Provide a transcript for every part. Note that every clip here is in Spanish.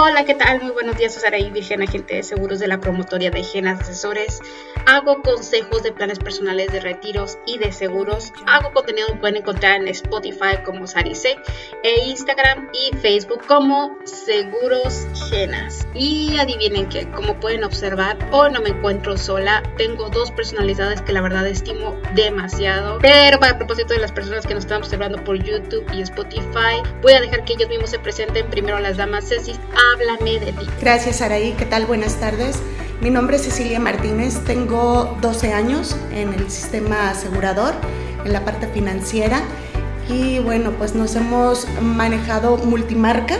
Hola, ¿qué tal? Muy buenos días, Saraí Virgen, agente de seguros de la promotoria de Genas Asesores. Hago consejos de planes personales de retiros y de seguros. Hago contenido que pueden encontrar en Spotify como Sarise e Instagram y Facebook como Seguros Genas. Y adivinen que, como pueden observar, hoy no me encuentro sola. Tengo dos personalidades que la verdad estimo demasiado. Pero para propósito de las personas que nos están observando por YouTube y Spotify, voy a dejar que ellos mismos se presenten. Primero las damas Ceci háblame de ti. Gracias, Araí. ¿Qué tal? Buenas tardes. Mi nombre es Cecilia Martínez. Tengo 12 años en el sistema asegurador, en la parte financiera. Y bueno, pues nos hemos manejado multimarca.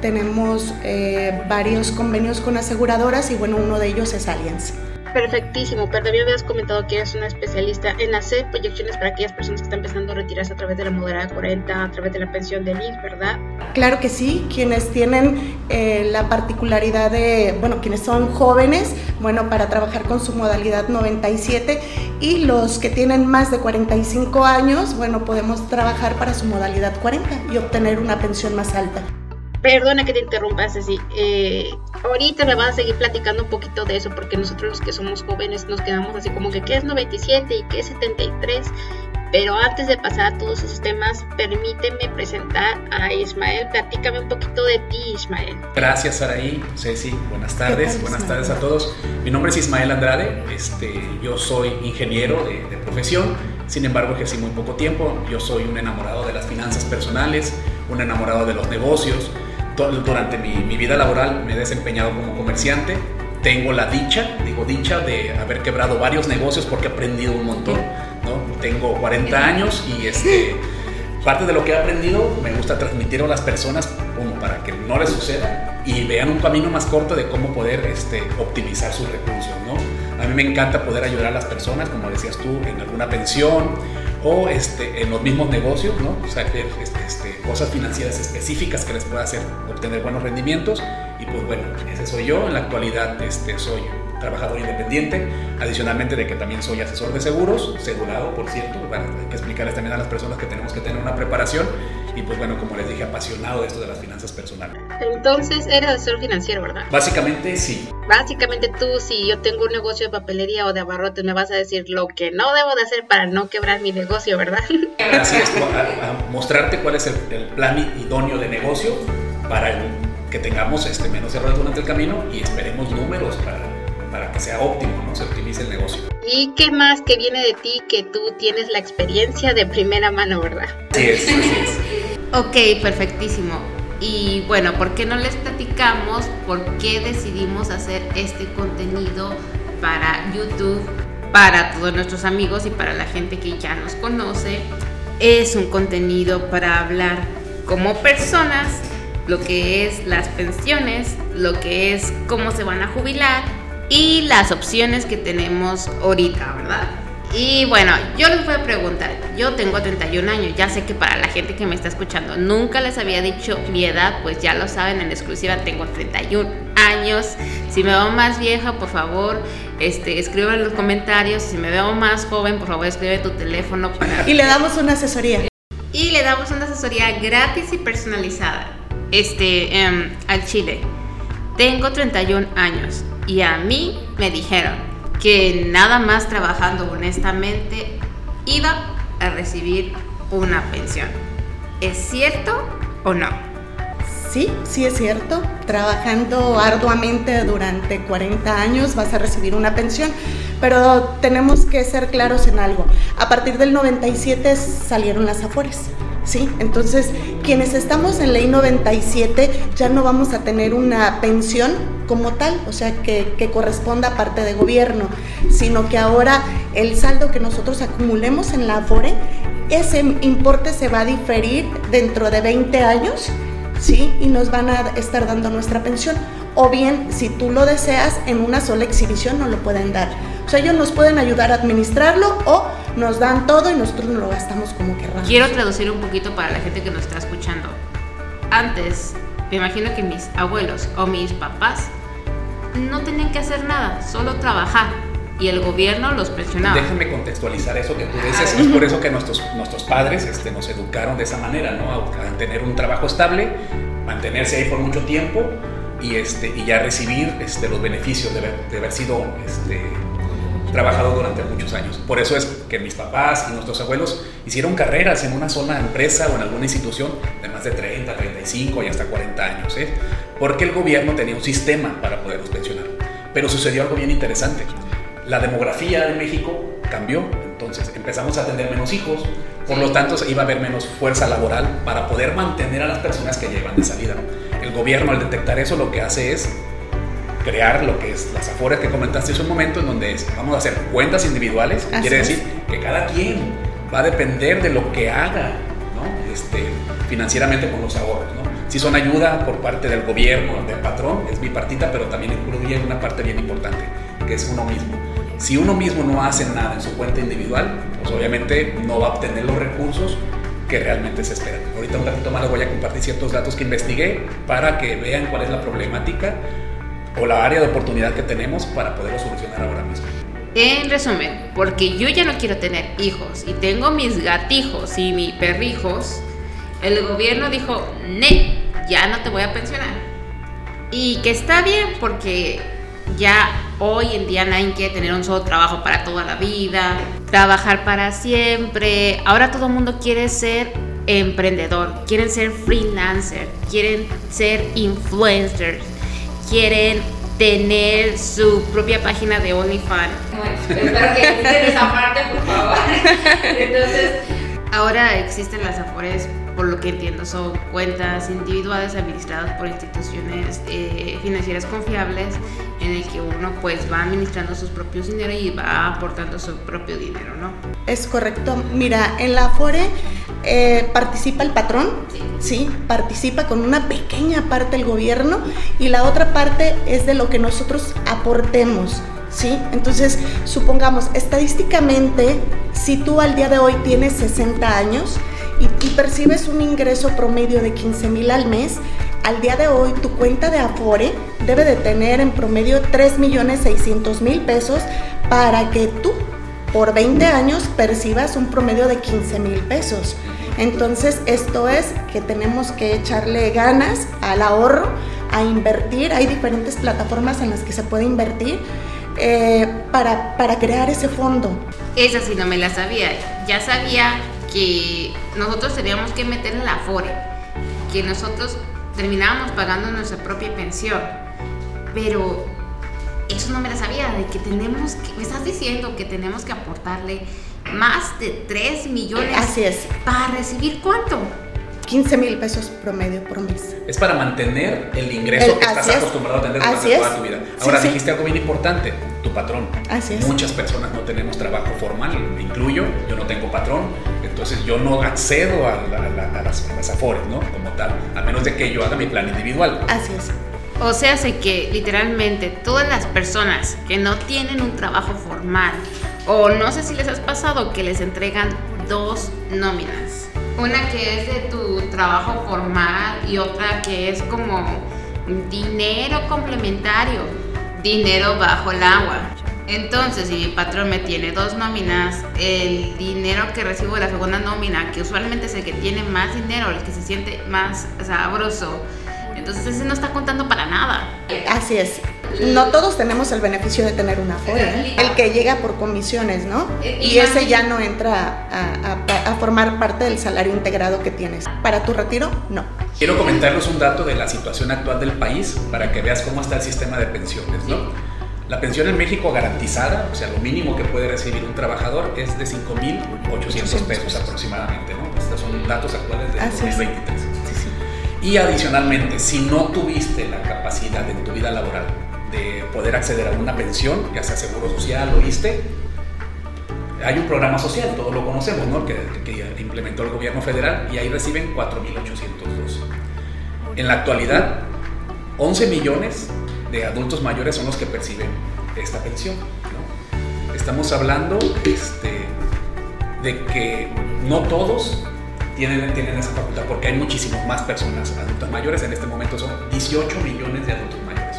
Tenemos eh, varios convenios con aseguradoras y bueno, uno de ellos es Allianz. Perfectísimo, pero también habías comentado que eres una especialista en hacer proyecciones para aquellas personas que están empezando a retirarse a través de la moderada 40, a través de la pensión de INS, ¿verdad? Claro que sí, quienes tienen eh, la particularidad de, bueno, quienes son jóvenes, bueno, para trabajar con su modalidad 97 y los que tienen más de 45 años, bueno, podemos trabajar para su modalidad 40 y obtener una pensión más alta. Perdona que te interrumpas así. Eh, ahorita me vas a seguir platicando un poquito de eso porque nosotros los que somos jóvenes nos quedamos así como que qué es 97 y qué es 73. Pero antes de pasar a todos esos temas, permíteme presentar a Ismael. Platícame un poquito de ti, Ismael. Gracias, Saraí. Ceci, buenas tardes. Buenas tardes a todos. Mi nombre es Ismael Andrade. Este, yo soy ingeniero de, de profesión. Sin embargo, ejercí muy poco tiempo. Yo soy un enamorado de las finanzas personales, un enamorado de los negocios durante mi, vida laboral me he desempeñado como comerciante. Tengo la dicha, digo dicha, de haber quebrado varios negocios porque he aprendido un montón. ¿no? Tengo 40 años y este, parte de lo que he aprendido me gusta transmitir a las personas como para que no les suceda y vean un camino más corto de cómo poder este, optimizar sus recursos. ¿no? A mí me encanta poder ayudar a las personas, como decías tú, en alguna pensión o este, en los mismos negocios, ¿no? O sea, este, este, cosas financieras específicas que les pueda hacer obtener buenos rendimientos. Y pues bueno, ese soy yo. En la actualidad este, soy trabajador independiente, adicionalmente de que también soy asesor de seguros, segurado, por cierto. Bueno, hay que explicarles también a las personas que tenemos que tener una preparación y pues bueno, como les dije, apasionado de esto de las finanzas personales. Entonces, eres asesor financiero, ¿verdad? Básicamente sí. Básicamente tú, si yo tengo un negocio de papelería o de abarrotes, me vas a decir lo que no debo de hacer para no quebrar mi negocio, ¿verdad? Así es, a, mostrarte cuál es el, plan idóneo de negocio para que tengamos este, menos errores durante el camino y esperemos números para, para que sea óptimo, no se optimice el negocio. ¿Y qué más que viene de ti que tú tienes la experiencia de primera mano, verdad? Sí, es, es. Ok, perfectísimo. Y bueno, ¿por qué no les platicamos por qué decidimos hacer este contenido para YouTube, para todos nuestros amigos y para la gente que ya nos conoce? Es un contenido para hablar como personas, lo que es las pensiones, lo que es cómo se van a jubilar y las opciones que tenemos ahorita, ¿verdad? Y bueno, yo les voy a preguntar, yo tengo 31 años, ya sé que para la gente que me está escuchando nunca les había dicho mi edad, pues ya lo saben en exclusiva, tengo 31 años. Si me veo más vieja, por favor, este, escriban en los comentarios. Si me veo más joven, por favor, escribe tu teléfono para... Y le damos una asesoría. Y le damos una asesoría gratis y personalizada este, em, al Chile. Tengo 31 años y a mí me dijeron que nada más trabajando honestamente iba a recibir una pensión. ¿Es cierto o no? Sí, sí es cierto. Trabajando arduamente durante 40 años vas a recibir una pensión, pero tenemos que ser claros en algo. A partir del 97 salieron las afores. ¿sí? Entonces, quienes estamos en ley 97 ya no vamos a tener una pensión como tal, o sea, que, que, corresponda a parte de gobierno, sino que ahora el saldo que nosotros acumulemos en la Afore, ese importe se va a diferir dentro de 20 años, ¿sí? Y nos van a estar dando nuestra pensión. O bien, si tú lo deseas, en una sola exhibición no lo pueden dar. O sea, ellos nos pueden ayudar a administrarlo o nos dan todo y nosotros no lo gastamos como querramos. Quiero traducir un poquito para la gente que nos está escuchando. Antes, me imagino que mis abuelos o mis papás no tenían que hacer nada, solo trabajar. Y el gobierno los presionaba. Déjame contextualizar eso que tú dices. Es por eso que nuestros, nuestros padres este, nos educaron de esa manera, ¿no? A, a tener un trabajo estable, mantenerse ahí por mucho tiempo y, este, y ya recibir este, los beneficios de haber, de haber sido este, trabajado durante muchos años. Por eso es que mis papás y nuestros abuelos hicieron carreras en una sola empresa o en alguna institución de más de 30, 35 y hasta 40 años, ¿eh? porque el gobierno tenía un sistema para poderlos pensionar. Pero sucedió algo bien interesante. La demografía de México cambió, entonces empezamos a tener menos hijos, por lo tanto iba a haber menos fuerza laboral para poder mantener a las personas que llevan de salida. El gobierno al detectar eso lo que hace es crear lo que es las afores que comentaste hace un momento, en donde vamos a hacer cuentas individuales, quiere decir que cada quien va a depender de lo que haga ¿no? este, financieramente con los ahorros. ¿no? Si son ayuda por parte del gobierno, del patrón, es bipartita, pero también incluye una parte bien importante, que es uno mismo. Si uno mismo no hace nada en su cuenta individual, pues obviamente no va a obtener los recursos que realmente se esperan. Ahorita un ratito más les voy a compartir ciertos datos que investigué para que vean cuál es la problemática o la área de oportunidad que tenemos para poderlo solucionar ahora mismo. En resumen, porque yo ya no quiero tener hijos y tengo mis gatijos y mis perrijos, el gobierno dijo, ne, ya no te voy a pensionar. Y que está bien porque ya hoy en día nadie quiere tener un solo trabajo para toda la vida, trabajar para siempre. Ahora todo el mundo quiere ser emprendedor, quieren ser freelancer, quieren ser influencers quieren tener su propia página de OnlyFans. Bueno, espero que esa parte, por favor. Entonces, ahora existen las Afores, por lo que entiendo, son cuentas individuales administradas por instituciones eh, financieras confiables en el que uno pues va administrando sus propios dinero y va aportando su propio dinero, ¿no? Es correcto. Mira, en la Afore eh, participa el patrón, sí. participa con una pequeña parte el gobierno y la otra parte es de lo que nosotros aportemos. ¿Sí? Entonces, supongamos, estadísticamente, si tú al día de hoy tienes 60 años y, y percibes un ingreso promedio de 15 mil al mes, al día de hoy tu cuenta de Afore debe de tener en promedio 3 millones 600 mil pesos para que tú por 20 años percibas un promedio de 15 mil pesos. Entonces, esto es que tenemos que echarle ganas al ahorro, a invertir. Hay diferentes plataformas en las que se puede invertir eh, para, para crear ese fondo. Esa sí no me la sabía. Ya sabía que nosotros teníamos que meter en la FORE, que nosotros terminábamos pagando nuestra propia pensión. Pero eso no me la sabía, de que tenemos que, me estás diciendo que tenemos que aportarle más de 3 millones. Así es. ¿Para recibir cuánto? 15 mil pesos promedio por mes. Es para mantener el ingreso que estás acostumbrado a tener durante toda tu vida. Ahora dijiste algo bien importante, tu patrón. Así es. Muchas personas no tenemos trabajo formal, me incluyo, yo no tengo patrón, entonces yo no accedo a, las, a las afores, ¿no? Como tal, a menos de que yo haga mi plan individual. Así es. O sea, sé que literalmente todas las personas que no tienen un trabajo formal, o no sé si les has pasado que les entregan dos nóminas. Una que es de tu trabajo formal y otra que es como dinero complementario, dinero bajo el agua. Entonces, si mi patrón me tiene dos nóminas, el dinero que recibo de la segunda nómina, que usualmente es el que tiene más dinero, el que se siente más sabroso, entonces ese no está contando para nada. Así es. No todos tenemos el beneficio de tener una FORE, ¿eh? el que llega por comisiones, ¿no? Y ese ya no entra a, formar parte del salario integrado que tienes. ¿Para tu retiro? No. Quiero comentarles un dato de la situación actual del país para que veas cómo está el sistema de pensiones, ¿no? La pensión en México garantizada, o sea, lo mínimo que puede recibir un trabajador es de 5.800 pesos aproximadamente, ¿no? Estos son datos actuales de 2023. Y adicionalmente, si no tuviste la capacidad en tu vida laboral de poder acceder a una pensión, ya sea seguro social o ISTE, hay un programa social, todos lo conocemos, ¿no? que, que implementó el gobierno federal y ahí reciben 4.802. En la actualidad, 11 millones de adultos mayores son los que perciben esta pensión. ¿no? Estamos hablando este, de que no todos tienen, tienen esa facultad, porque hay muchísimas más personas adultas mayores. En este momento son 18 millones de adultos mayores.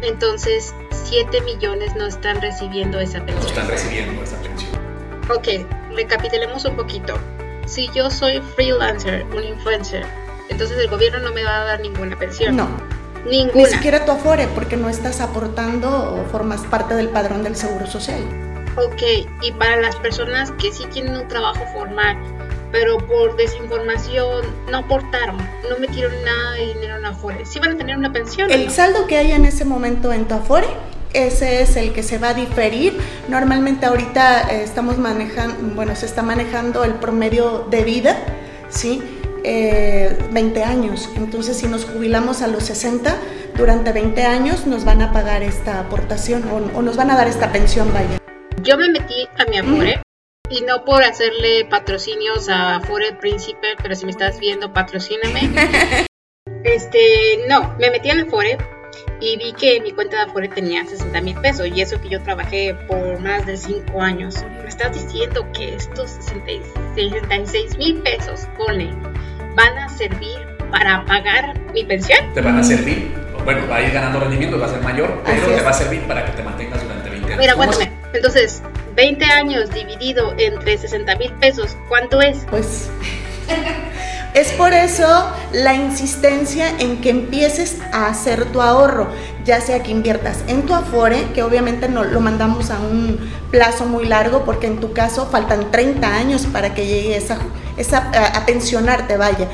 Entonces, 7 millones no están recibiendo esa pensión. No están recibiendo esa pensión. Ok, recapitulemos un poquito. Si yo soy freelancer, un influencer, entonces el gobierno no me va a dar ninguna pensión. No. Ninguna. Ni siquiera tu Afore, porque no estás aportando o formas parte del padrón del Seguro Social. Ok, y para las personas que sí tienen un trabajo formal, pero por desinformación no aportaron, no metieron nada de dinero en Afore, ¿sí van a tener una pensión? El saldo que hay en ese momento en tu Afore ese es el que se va a diferir. Normalmente ahorita eh, estamos manejando, bueno, se está manejando el promedio de vida, ¿sí? 20 eh, años. Entonces, si nos jubilamos a los 60, durante 20 años nos van a pagar esta aportación o, nos van a dar esta pensión, vaya. Yo me metí a mi Afore. Y no por hacerle patrocinios a Afore Príncipe, pero si me estás viendo, patrocíname. este, no, me metí a la Afore y vi que mi cuenta de Afore tenía 60 mil pesos y eso que yo trabajé por más de 5 años. Me estás diciendo que estos 66 mil pesos, pone, van a servir para pagar mi pensión. Te van a servir, bueno, va a ir ganando rendimiento, va a ser mayor, pero te va a servir para que te mantengas durante 20 años. Mira, cuéntame, entonces, 20 años dividido entre 60 mil pesos, ¿cuánto es? Pues... Es por eso la insistencia en que empieces a hacer tu ahorro, ya sea que inviertas en tu Afore, que obviamente no lo mandamos a un plazo muy largo, porque en tu caso faltan 30 años para que llegue esa, esa a vaya.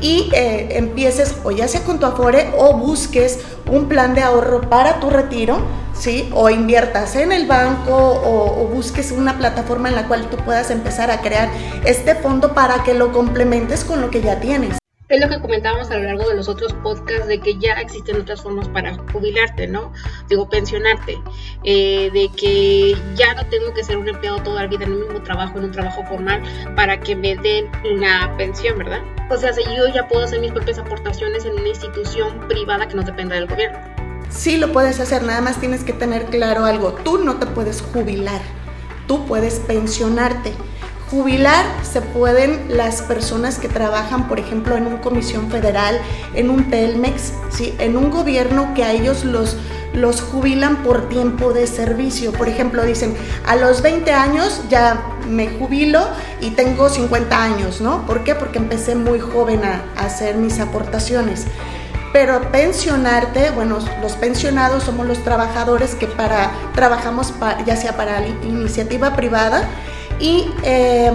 Y eh, empieces o ya sea con tu Afore o busques un plan de ahorro para tu retiro, ¿sí? O inviertas en el banco o, busques una plataforma en la cual tú puedas empezar a crear este fondo para que lo complementes con lo que ya tienes. Es lo que comentábamos a lo largo de los otros podcasts de que ya existen otras formas para jubilarte, ¿no? Digo, pensionarte. Eh, de que ya no tengo que ser un empleado toda la vida en un mismo trabajo, en un trabajo formal, para que me den una pensión, ¿verdad? O sea, si yo ya puedo hacer mis propias aportaciones en una institución privada que no dependa del gobierno. Sí lo puedes hacer, nada más tienes que tener claro algo. Tú no te puedes jubilar, tú puedes pensionarte. Jubilar se pueden las personas que trabajan, por ejemplo, en una comisión federal, en un Telmex, ¿sí? en un gobierno que a ellos los, los jubilan por tiempo de servicio. Por ejemplo, dicen, a los 20 años ya me jubilo y tengo 50 años, ¿no? ¿Por qué? Porque empecé muy joven a hacer mis aportaciones. Pero pensionarte, bueno, los pensionados somos los trabajadores que para, trabajamos ya sea para iniciativa privada y eh,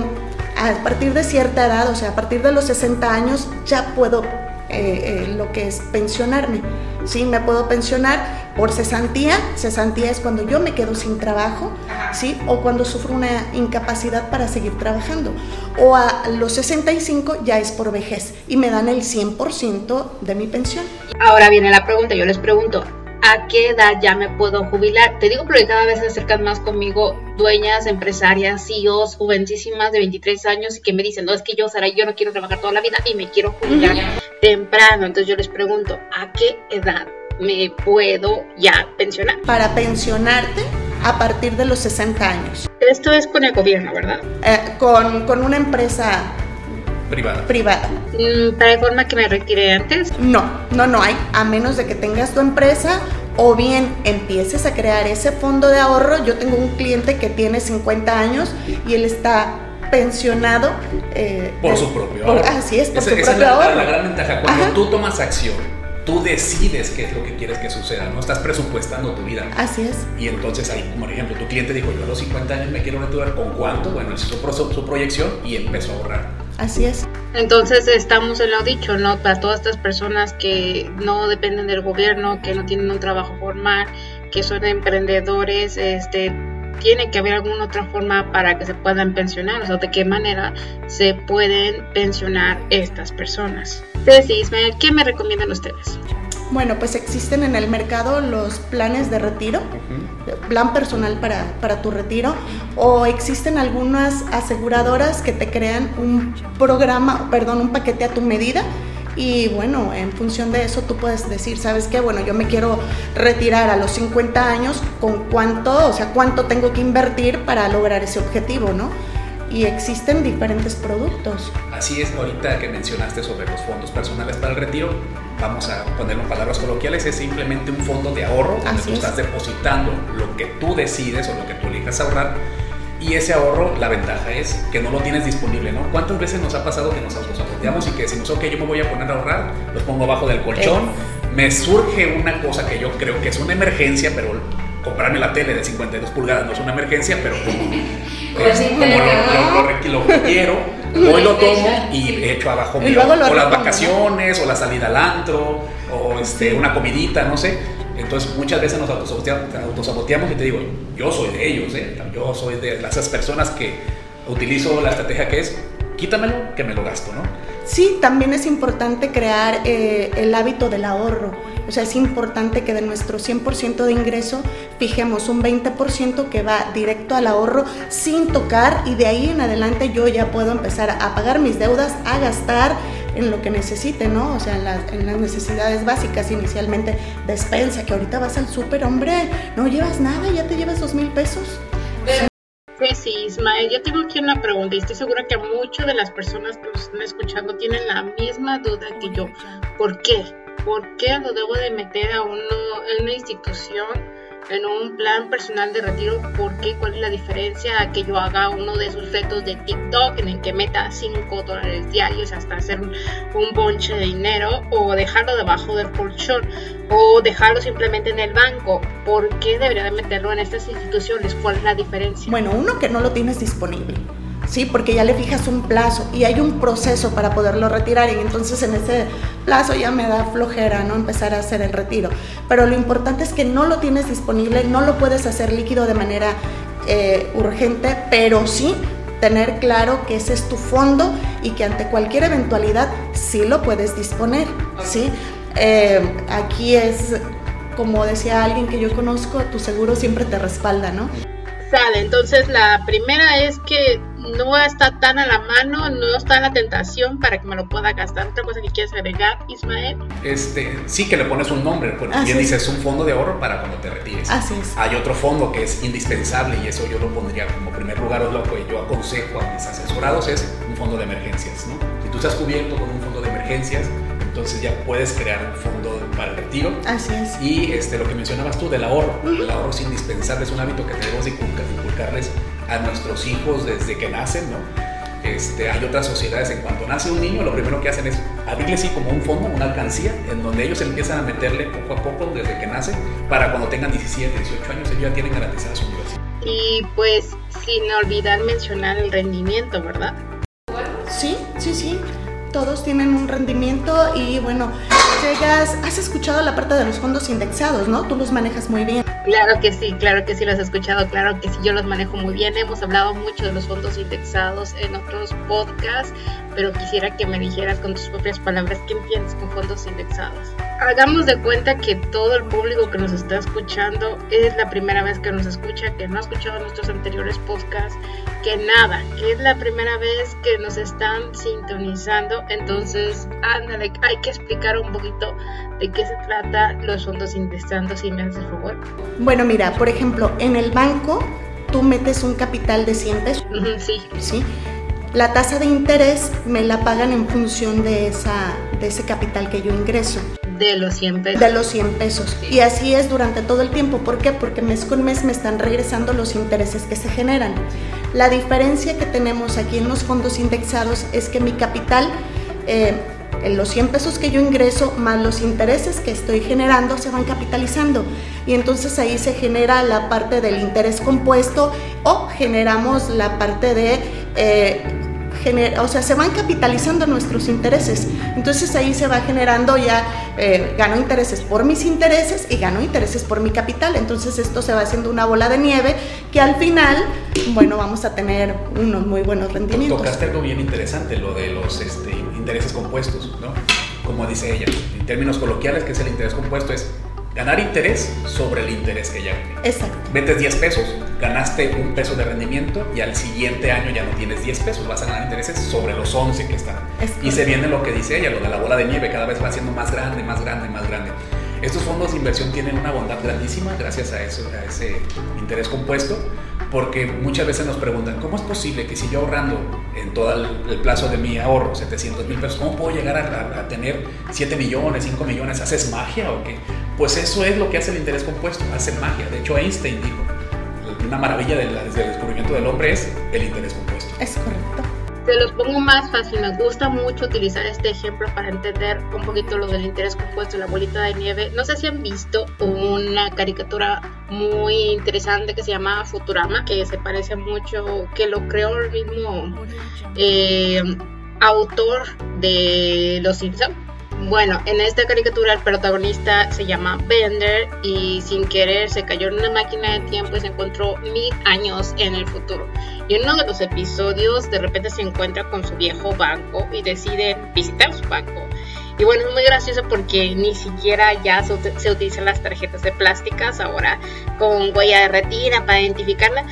a partir de cierta edad, o sea, a partir de los 60 años ya puedo eh, eh, lo que es pensionarme. Sí, me puedo pensionar por cesantía. Cesantía es cuando yo me quedo sin trabajo, ¿sí? O cuando sufro una incapacidad para seguir trabajando. O a los 65 ya es por vejez y me dan el 100% de mi pensión. Ahora viene la pregunta, yo les pregunto, ¿a qué edad ya me puedo jubilar? Te digo porque cada vez se acercan más conmigo dueñas, empresarias, CEOs, jovencísimas de 23 años y que me dicen, no, es que yo, Sara, yo no quiero trabajar toda la vida y me quiero jubilar temprano. Entonces yo les pregunto, ¿a qué edad me puedo ya pensionar? Para pensionarte a partir de los 60 años. Esto es con el gobierno, ¿verdad? Eh, con, con una empresa privada. Privada. Mm, ¿Para forma que me retire antes? No, no, no hay. A menos de que tengas tu empresa o bien empieces a crear ese fondo de ahorro. Yo tengo un cliente que tiene 50 años y él está pensionado. Eh, por su propio ahorro. así es, por su propio es la, ahorro. la gran ventaja. Cuando tú tomas acción, tú decides qué es lo que quieres que suceda, no estás presupuestando tu vida. Así es. Y entonces ahí, por ejemplo, tu cliente dijo, yo a los 50 años me quiero retirar, ¿con cuánto? Bueno, hizo su, su proyección y empezó a ahorrar. Así es. Entonces estamos en lo dicho, ¿no? Para todas estas personas que no dependen del gobierno, que no tienen un trabajo formal, que son emprendedores, este, tiene que haber alguna otra forma para que se puedan pensionar, o sea, de qué manera se pueden pensionar estas personas. Ceci, Ismael, ¿qué me recomiendan ustedes? Bueno, pues existen en el mercado los planes de retiro, plan personal para, para, tu retiro, o existen algunas aseguradoras que te crean un programa, perdón, un paquete a tu medida. Y bueno, en función de eso tú puedes decir, ¿sabes qué? Bueno, yo me quiero retirar a los 50 años, ¿con cuánto? O sea, ¿cuánto tengo que invertir para lograr ese objetivo, no? Y existen diferentes productos. Así es, ahorita que mencionaste sobre los fondos personales para el retiro, vamos a ponerlo en palabras coloquiales, es simplemente un fondo de ahorro donde tú estás depositando lo que tú decides o lo que tú elijas ahorrar. Y ese ahorro, la ventaja es que no lo tienes disponible, ¿no? ¿Cuántas veces nos ha pasado que nos autosaboteamos y que decimos, ok, yo me voy a poner a ahorrar, los pongo abajo del colchón, me surge una cosa que yo creo que es una emergencia, pero comprarme la tele de 52 pulgadas no es una emergencia, pero como, lo, quiero, hoy lo tomo y echo abajo mío, o las vacaciones, o la salida al antro, o este, una comidita, no sé. Entonces muchas veces nos autosaboteamos y te digo, yo soy de ellos, ¿eh? yo soy de esas personas que utilizo la estrategia que es, quítamelo, que me lo gasto, ¿no? Sí, también es importante crear eh, el hábito del ahorro. O sea, es importante que de nuestro 100% de ingreso fijemos un 20% que va directo al ahorro sin tocar y de ahí en adelante yo ya puedo empezar a pagar mis deudas, a gastar en lo que necesite, ¿no? O sea, en, en las necesidades básicas, inicialmente despensa, que ahorita vas al súper, hombre, no llevas nada, ya te llevas dos mil pesos. Sí, Ismael, yo tengo aquí una pregunta y estoy segura que muchas de las personas que nos están escuchando tienen la misma duda que yo. ¿Por qué? ¿Por qué lo debo de meter a uno en una institución? en un plan personal de retiro, ¿por qué? ¿Cuál es la diferencia a que yo haga uno de esos retos de TikTok en el que meta 5 dólares diarios hasta hacer un, bonche de dinero o dejarlo debajo del colchón o dejarlo simplemente en el banco? ¿Por qué debería de meterlo en estas instituciones? ¿Cuál es la diferencia? Bueno, uno que no lo tienes disponible. ¿Sí? Porque ya le fijas un plazo y hay un proceso para poderlo retirar y entonces en ese plazo ya me da flojera, ¿no? Empezar a hacer el retiro. Pero lo importante es que no lo tienes disponible, no lo puedes hacer líquido de manera eh, urgente, pero sí tener claro que ese es tu fondo y que ante cualquier eventualidad sí lo puedes disponer, ¿sí? Eh, aquí es, como decía alguien que yo conozco, tu seguro siempre te respalda, ¿no? Sale, entonces la primera es que no está tan a la mano, no está en la tentación para que me lo pueda gastar. Otra cosa que quieres agregar, Ismael. Este, sí que le pones un nombre, porque bien dices un fondo de ahorro para cuando te retires. Así es. Hay otro fondo que es indispensable y eso yo lo pondría como primer lugar, o lo que yo aconsejo a mis asesorados es un fondo de emergencias, ¿no? Si tú estás cubierto con un fondo de emergencias, entonces ya puedes crear un fondo para el retiro. Así es. Y este, lo que mencionabas tú del ahorro, el ahorro es indispensable, es un hábito que tenemos que inculcarles a nuestros hijos desde que nacen, ¿no? Este, hay otras sociedades, en cuanto nace un niño, lo primero que hacen es abrirle así como un fondo, una alcancía, en donde ellos empiezan a meterle poco a poco desde que nace, para cuando tengan 17, 18 años, ellos ya tienen garantizada su universidad. Y pues sin olvidar mencionar el rendimiento, ¿verdad? Sí, sí, sí todos tienen un rendimiento y bueno, llegas, has escuchado la parte de los fondos indexados, ¿no? Tú los manejas muy bien. Claro que sí, claro que sí los he escuchado, claro que sí, yo los manejo muy bien. Hemos hablado mucho de los fondos indexados en otros podcasts, pero quisiera que me dijeras con tus propias palabras qué entiendes con fondos indexados. Hagamos de cuenta que todo el público que nos está escuchando es la primera vez que nos escucha, que no ha escuchado nuestros anteriores podcasts, que nada, que es la primera vez que nos están sintonizando. Entonces, ándale, hay que explicar un poquito de qué se trata los fondos indexados, si me haces favor. Bueno, mira, por ejemplo, en el banco tú metes un capital de 100 pesos. sí. Sí. La tasa de interés me la pagan en función de, esa, de ese capital que yo ingreso. De los 100 pesos. De los 100 pesos. Y así es durante todo el tiempo. ¿Por qué? Porque mes con mes me están regresando los intereses que se generan. La diferencia que tenemos aquí en los fondos indexados es que mi capital... Eh, en los 100 pesos que yo ingreso más los intereses que estoy generando se van capitalizando y entonces ahí se genera la parte del interés compuesto o generamos la parte de eh, o sea, se van capitalizando nuestros intereses. Entonces ahí se va generando ya, eh, gano intereses por mis intereses y gano intereses por mi capital. Entonces esto se va haciendo una bola de nieve que al final, bueno, vamos a tener unos muy buenos rendimientos. Tocaste algo bien interesante, lo de los este, intereses compuestos, ¿no? Como dice ella, en términos coloquiales, que es el interés compuesto, es ganar interés sobre el interés que ya Exacto. Metes 10 pesos, ganaste un peso de rendimiento y al siguiente año ya no tienes 10 pesos, vas a ganar intereses sobre los 11 que están. y se viene lo que dice ella, lo de la bola de nieve, cada vez va siendo más grande, más grande, más grande. Estos fondos de inversión tienen una bondad grandísima gracias a, eso, a ese interés compuesto, porque muchas veces nos preguntan, ¿cómo es posible que si yo ahorrando en todo el, plazo de mi ahorro 700 mil pesos, ¿cómo puedo llegar a, a, tener 7 millones, 5 millones? ¿Haces magia o qué? Pues eso es lo que hace el interés compuesto, hace magia. De hecho, Einstein dijo, una maravilla desde el descubrimiento del hombre es el interés compuesto. Es correcto. Te los pongo más fácil. Me gusta mucho utilizar este ejemplo para entender un poquito lo del interés compuesto la bolita de nieve. No sé si han visto una caricatura muy interesante que se llama Futurama, que se parece mucho, que lo creó el mismo eh, autor de Los Simpsons bueno, en esta caricatura el protagonista se llama Bender y sin querer se cayó en una máquina de tiempo y se encontró mil años en el futuro. Y en uno de los episodios de repente se encuentra con su viejo banco y decide visitar su banco. Y bueno, es muy gracioso porque ni siquiera ya se, utilizan las tarjetas de plásticas ahora con huella de retina para identificarla,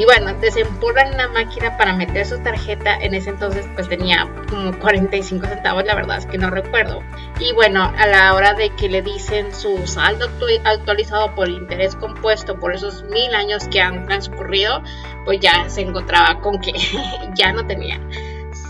y bueno, desempolvan una máquina para meter su tarjeta. En ese entonces pues tenía como 45 centavos, la verdad es que no recuerdo. Y bueno, a la hora de que le dicen su saldo actualizado por interés compuesto por esos mil años que han transcurrido, pues ya se encontraba con que ya no tenía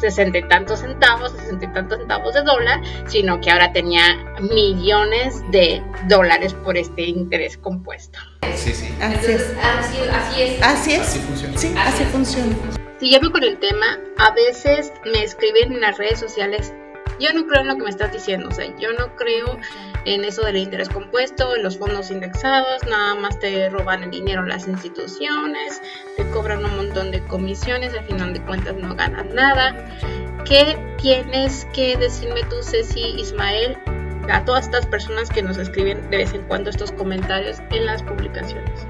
sesenta y tantos centavos, sesenta y tantos centavos de dólar, sino que ahora tenía millones de dólares por este interés compuesto. Sí, sí. Así es. Así, es. Así es. Así funciona. Sí, así, funciona. Siguiendo con el tema, a veces me escriben en las redes sociales yo no creo en lo que me estás diciendo, o sea, yo no creo en eso del interés compuesto, en los fondos indexados, nada más te roban el dinero las instituciones, te cobran un montón de comisiones, al final de cuentas no ganas nada. ¿Qué tienes que decirme tú, Ceci Ismael, a todas estas personas que nos escriben de vez en cuando estos comentarios en las publicaciones?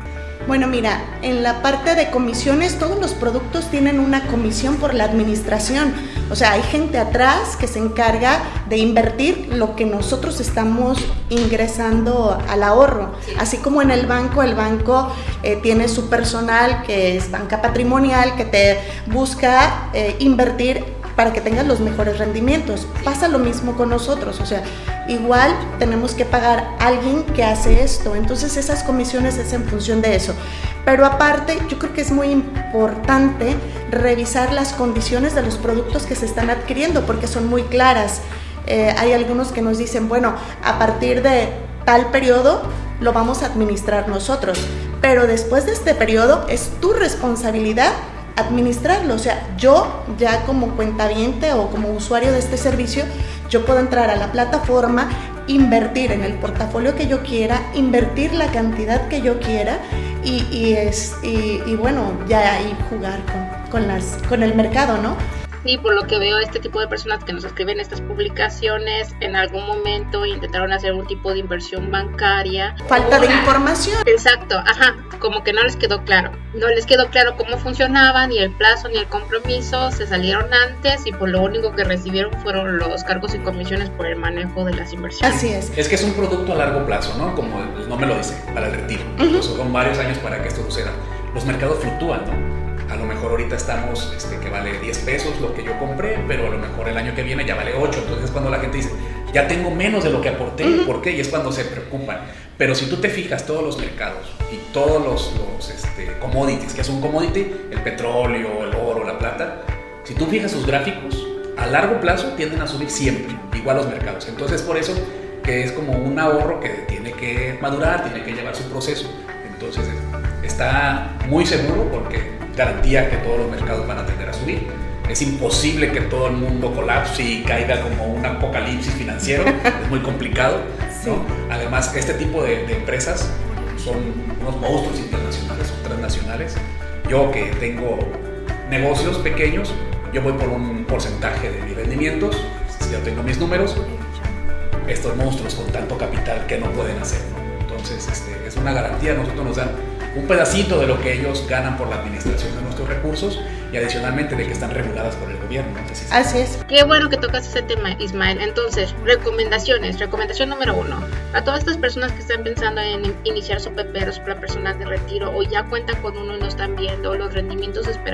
Bueno, mira, en la parte de comisiones todos los productos tienen una comisión por la administración. O sea, hay gente atrás que se encarga de invertir lo que nosotros estamos ingresando al ahorro. Así como en el banco, el banco eh, tiene su personal que es banca patrimonial, que te busca eh, invertir para que tengas los mejores rendimientos. Pasa lo mismo con nosotros, o sea, igual tenemos que pagar a alguien que hace esto, entonces esas comisiones es en función de eso. Pero aparte, yo creo que es muy importante revisar las condiciones de los productos que se están adquiriendo, porque son muy claras. Eh, hay algunos que nos dicen, bueno, a partir de tal periodo lo vamos a administrar nosotros, pero después de este periodo es tu responsabilidad administrarlo. O sea, yo ya como cuentaviente o como usuario de este servicio, yo puedo entrar a la plataforma, invertir en el portafolio que yo quiera, invertir la cantidad que yo quiera y, es, y, bueno, ya ahí jugar con, con, las, con el mercado, ¿no? Sí, por lo que veo, este tipo de personas que nos escriben estas publicaciones en algún momento intentaron hacer un tipo de inversión bancaria. Falta de información. Exacto, ajá, como que no les quedó claro. No les quedó claro cómo funcionaba, ni el plazo, ni el compromiso. Se salieron antes y por lo único que recibieron fueron los cargos y comisiones por el manejo de las inversiones. Así es. Es que es un producto a largo plazo, ¿no? Como el nombre lo dice, para el retiro. son varios años para que esto suceda. Los mercados fluctúan, ¿no? A lo mejor ahorita estamos este, que vale 10 pesos lo que yo compré, pero a lo mejor el año que viene ya vale 8. Entonces es cuando la gente dice, ya tengo menos de lo que aporté, ¿por qué? Y es cuando se preocupan. Pero si tú te fijas todos los mercados y todos los, los este, commodities, que es un commodity, el petróleo, el oro, la plata, si tú fijas sus gráficos, a largo plazo tienden a subir siempre, igual los mercados. Entonces por eso que es como un ahorro que tiene que madurar, tiene que llevar su proceso. Entonces está muy seguro porque garantía que todos los mercados van a tender a subir. Es imposible que todo el mundo colapse y caiga como un apocalipsis financiero, es muy complicado. Además, este tipo de, empresas son unos monstruos internacionales o transnacionales. Yo que tengo negocios pequeños, yo voy por un porcentaje de mis rendimientos, ya tengo mis números, estos monstruos con tanto capital que no pueden hacer. Entonces, este, es una garantía, nosotros nos dan un pedacito de lo que ellos ganan por la administración de nuestros recursos y adicionalmente de que están reguladas por el gobierno. Así es. Qué bueno que tocas ese tema, Ismael. Entonces, recomendaciones. Recomendación número uno. A todas estas personas que están pensando en iniciar su PPR, su plan personal de retiro, o ya cuentan con uno y no están viendo los rendimientos esperados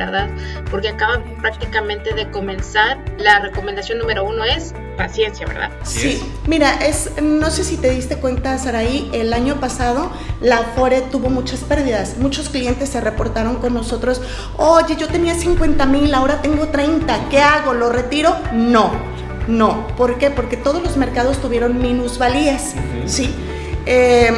porque acaban prácticamente de comenzar, la recomendación número uno es paciencia, ¿verdad? Sí, mira, es, no sé si te diste cuenta, Saraí, el año pasado la Afore tuvo muchas pérdidas. Muchos clientes se reportaron con nosotros, oye, yo tenía 50 mil, ahora tengo 30, ¿qué hago? ¿Lo retiro? No, no. ¿Por qué? Porque todos los mercados tuvieron minusvalías, ¿sí? Eh,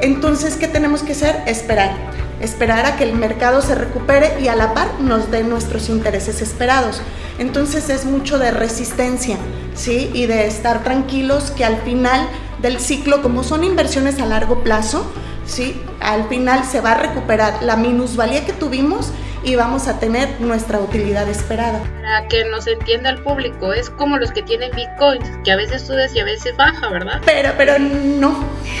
entonces, ¿qué tenemos que hacer? Esperar. esperar a que el mercado se recupere y a la par nos dé nuestros intereses esperados. Entonces es mucho de resistencia, ¿sí? Y de estar tranquilos que al final del ciclo, como son inversiones a largo plazo, ¿sí? Al final se va a recuperar la minusvalía que tuvimos y vamos a tener nuestra utilidad esperada. Para que nos entienda el público, es como los que tienen bitcoins, que a veces sube y a veces baja, ¿verdad? Pero, pero no.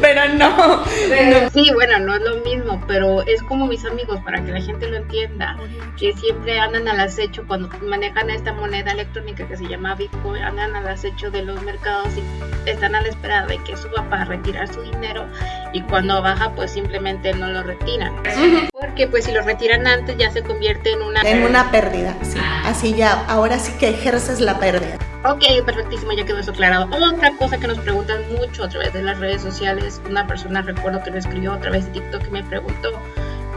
pero no. pero no. Sí, bueno, no es lo mismo, pero es como mis amigos, para que la gente lo entienda, que siempre andan al acecho cuando manejan esta moneda electrónica que se llama bitcoin, andan al acecho de los mercados y están a la espera de que suba para retirar su dinero y cuando baja pues simplemente no lo retiran. Porque pues si lo retiran antes ya se convierte en una... En una pérdida, sí. Así ya, ahora sí que ejerces la pérdida. Ok, perfectísimo, ya quedó eso aclarado. Otra cosa que nos preguntan mucho a través de las redes sociales, una persona recuerdo que me escribió a través de TikTok y me preguntó,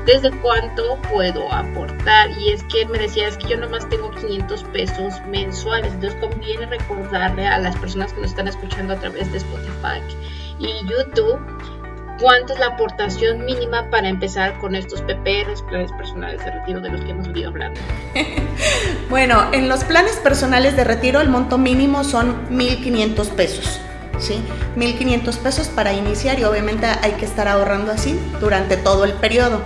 ¿desde cuánto puedo aportar? Y es que me decía, es que yo nomás tengo 500 pesos mensuales, entonces conviene recordarle a las personas que nos están escuchando a través de Spotify y YouTube ¿Cuánto es la aportación mínima para empezar con estos PPRs, planes personales de retiro de los que hemos venido hablando? bueno, en los planes personales de retiro el monto mínimo son 1.500 pesos. ¿Sí? 1.500 pesos para iniciar y obviamente hay que estar ahorrando así durante todo el periodo.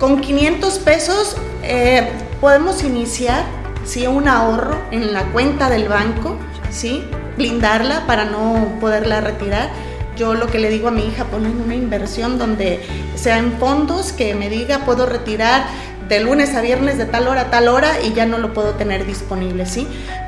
Con 500 pesos eh, podemos iniciar ¿sí? un ahorro en la cuenta del banco, ¿sí? blindarla para no poderla retirar yo lo que le digo a mi hija, poner una inversión donde sea en fondos que me diga puedo retirar de lunes a viernes de tal hora a tal hora y ya no lo puedo tener disponible, ¿sí?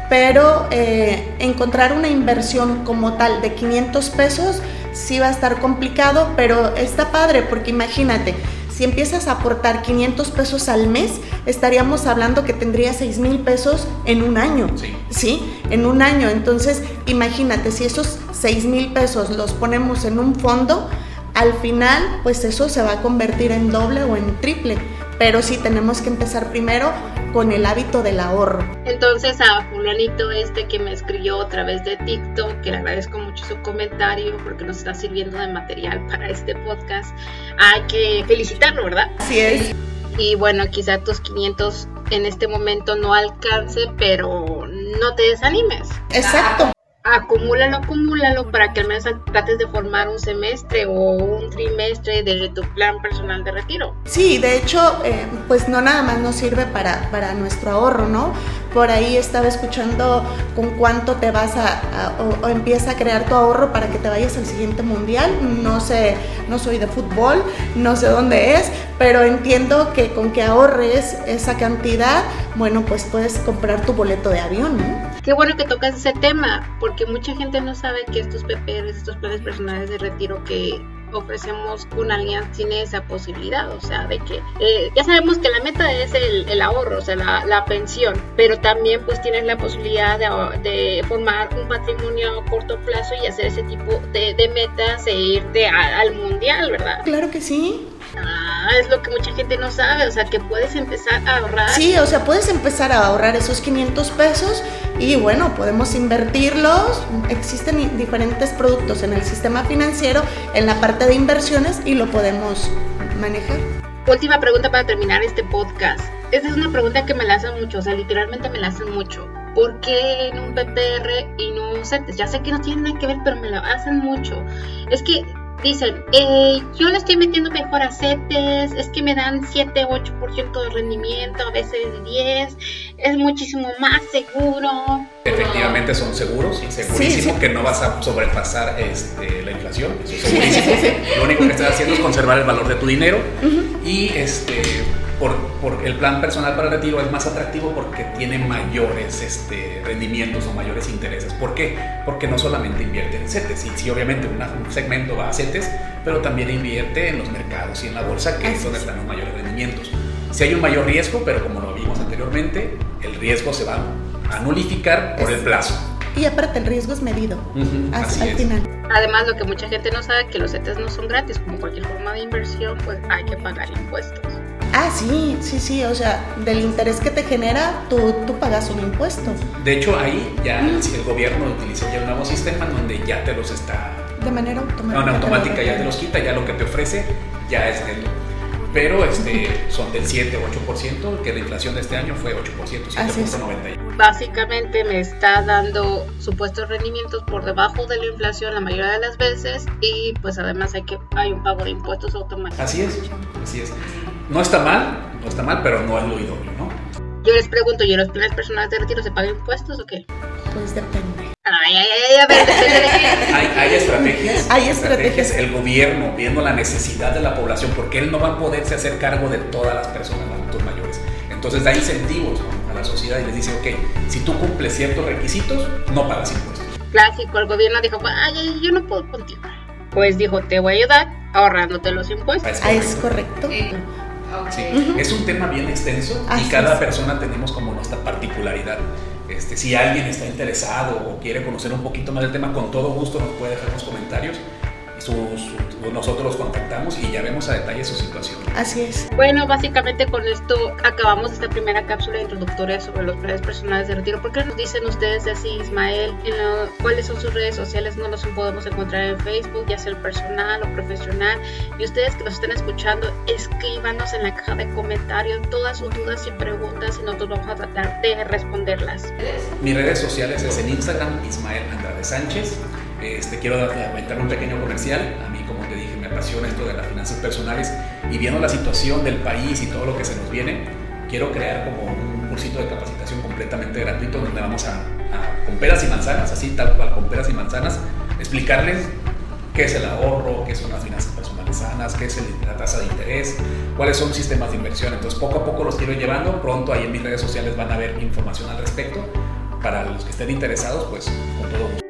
Pero eh, encontrar una inversión como tal de 500 pesos sí va a estar complicado, pero está padre porque imagínate, si empiezas a aportar 500 pesos al mes, estaríamos hablando que tendría 6 mil pesos en un año. Sí. sí. En un año. Entonces, imagínate, si esos 6 mil pesos los ponemos en un fondo, al final, pues eso se va a convertir en doble o en triple. Pero sí tenemos que empezar primero con el hábito del ahorro. Entonces a fulanito este que me escribió a través de TikTok, que le agradezco mucho su comentario porque nos está sirviendo de material para este podcast, hay que felicitarlo, ¿verdad? Así es. Y bueno, quizá tus 500 en este momento no alcance, pero no te desanimes. Exacto acumúlalo, acumúlalo para que al menos trates de formar un semestre o un trimestre de tu plan personal de retiro. Sí, de hecho, eh, pues no nada más nos sirve para, para nuestro ahorro, ¿no? Por ahí estaba escuchando con cuánto te vas a, o, empieza a crear tu ahorro para que te vayas al siguiente mundial. No sé, no soy de fútbol, no sé dónde es, pero entiendo que con que ahorres esa cantidad, bueno, pues puedes comprar tu boleto de avión, ¿no? Qué bueno que tocas ese tema, porque mucha gente no sabe que estos PPRs, estos planes personales de retiro que ofrecemos una alianza tiene esa posibilidad, o sea, de que eh, ya sabemos que la meta es el, ahorro, o sea, la, pensión, pero también pues tienes la posibilidad de, formar un patrimonio a corto plazo y hacer ese tipo de, metas e irte al mundial, ¿verdad? Claro que sí. Ah, es lo que mucha gente no sabe, o sea, que puedes empezar a ahorrar. Sí, o sea, puedes empezar a ahorrar esos 500 pesos y bueno, podemos invertirlos. Existen diferentes productos en el sistema financiero, en la parte de inversiones y lo podemos manejar. Última pregunta para terminar este podcast. Esta es una pregunta que me la hacen mucho, o sea, literalmente me la hacen mucho. ¿Por qué en un PPR y no un CETES? Ya sé que no tiene nada que ver, pero me la hacen mucho. Es que dicen, eh, yo le estoy metiendo mejor a CETES, es que me dan 7, 8% de rendimiento, a veces 10, es muchísimo más seguro. Efectivamente son seguros, segurísimo que no vas a sobrepasar este, la inflación, eso es segurísimo. Lo único que estás haciendo es conservar el valor de tu dinero y este por, el plan personal para el retiro es más atractivo porque tiene mayores este, rendimientos o mayores intereses. ¿Por qué? Porque no solamente invierte en CETES, y sí, obviamente un segmento va a CETES, pero también invierte en los mercados y en la bolsa, que es donde están los mayores rendimientos. Si hay un mayor riesgo, pero como lo vimos anteriormente, el riesgo se va a nulificar por el plazo. Y aparte el riesgo es medido al final. Además, lo que mucha gente no sabe, que los CETES no son gratis, como cualquier forma de inversión, pues hay que pagar impuestos. Ah, sí, sí, sí, o sea, del interés que te genera, tú, tú pagas un impuesto. De hecho, ahí ya el gobierno utiliza ya un nuevo sistema donde ya te los está De manera automática. No, en automática ya te los quita, ya lo que te ofrece ya es neto. Pero este, son del 7 o 8%, que la inflación de este año fue 8%, 7.91. Básicamente me está dando supuestos rendimientos por debajo de la inflación la mayoría de las veces y pues además hay que hay un pago de impuestos automáticos. Así es, así es. No está mal, no está mal, pero no es lo idóneo, ¿no? Yo les pregunto, ¿y en los planes personales de retiro se pagan impuestos o qué? Pues depende. Ay, ay, ay, a ver, hay, hay estrategias. Hay estrategias. El gobierno viendo la necesidad de la población, porque él no va a poderse hacer cargo de todas las personas, adultos mayores. Entonces da incentivos a la sociedad y les dice, ok, si tú cumples ciertos requisitos, no pagas impuestos. Clásico, el gobierno dijo, ay, yo no puedo contigo. Pues dijo, te voy a ayudar ahorrándote los impuestos. Ah, es correcto. Sí. Es un tema bien extenso y cada persona tenemos como nuestra particularidad. Este, si alguien está interesado o quiere conocer un poquito más del tema, con todo gusto nos puede dejar los comentarios nosotros los contactamos y ya vemos a detalle su situación. Así es. Bueno, básicamente con esto acabamos esta primera cápsula introductoria sobre los planes personales de retiro. ¿Por qué nos dicen ustedes así, Ismael? ¿Cuáles son sus redes sociales? No los podemos encontrar en Facebook, ya sea el personal o profesional. Y ustedes que nos están escuchando, escríbanos en la caja de comentarios todas sus dudas y preguntas y nosotros vamos a tratar de responderlas. Mis redes sociales es en Instagram, Ismael Andrade Sánchez. Este, quiero aventar un pequeño comercial. A mí, como te dije, me apasiona esto de las finanzas personales y viendo la situación del país y todo lo que se nos viene, quiero crear como un cursito de capacitación completamente gratuito donde vamos a, con peras y manzanas, así tal cual, con peras y manzanas, explicarles qué es el ahorro, qué son las finanzas personales sanas, qué es la tasa de interés, cuáles son sistemas de inversión. Entonces, poco a poco los quiero llevando. Pronto ahí en mis redes sociales van a ver información al respecto. Para los que estén interesados, pues con todo gusto.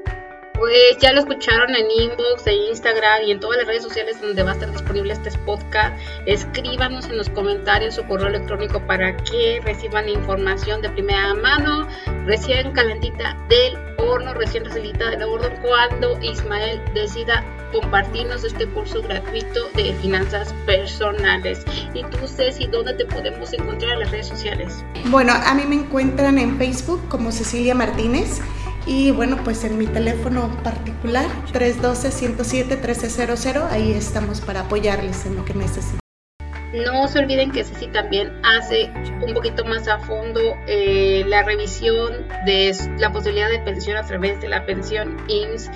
Pues ya lo escucharon en inbox, en Instagram y en todas las redes sociales donde va a estar disponible este podcast. Escríbanos en los comentarios su correo electrónico para que reciban información de primera mano, recién calentita del horno, recién recibida del horno, cuando Ismael decida compartirnos este curso gratuito de finanzas personales. Y tú, Ceci, ¿dónde te podemos encontrar en las redes sociales? Bueno, a mí me encuentran en Facebook como Cecilia Martínez. Y bueno, pues en mi teléfono particular, 312-107-1300, ahí estamos para apoyarles en lo que necesiten. No se olviden que Ceci también hace un poquito más a fondo eh, la revisión de la posibilidad de pensión a través de la pensión IMSS,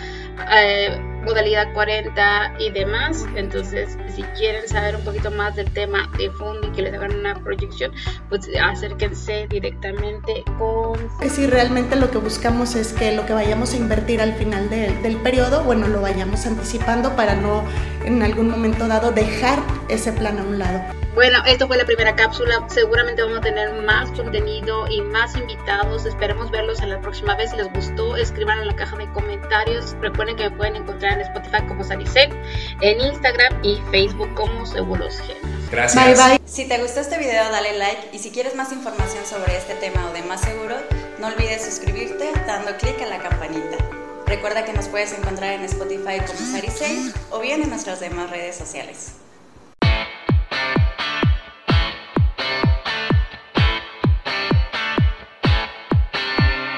modalidad 40 y demás. Entonces, si quieren saber un poquito más del tema de y que les hagan una proyección, pues acérquense directamente con... Si realmente lo que buscamos es que lo que vayamos a invertir al final del periodo, bueno, lo vayamos anticipando para no en algún momento dado dejar ese plan a un lado. Bueno, esto fue la primera cápsula. Seguramente vamos a tener más contenido y más invitados. Esperemos verlos en la próxima vez. Si les gustó, escriban en la caja de comentarios. Recuerden que me pueden encontrar en Spotify como Sarisec, en Instagram y Facebook como Seguros Genes. Gracias. Bye bye. Si te gustó este video, dale like y si quieres más información sobre este tema o de más seguro, no olvides suscribirte dando clic en la campanita. Recuerda que nos puedes encontrar en Spotify como Sarisei o bien en nuestras demás redes sociales.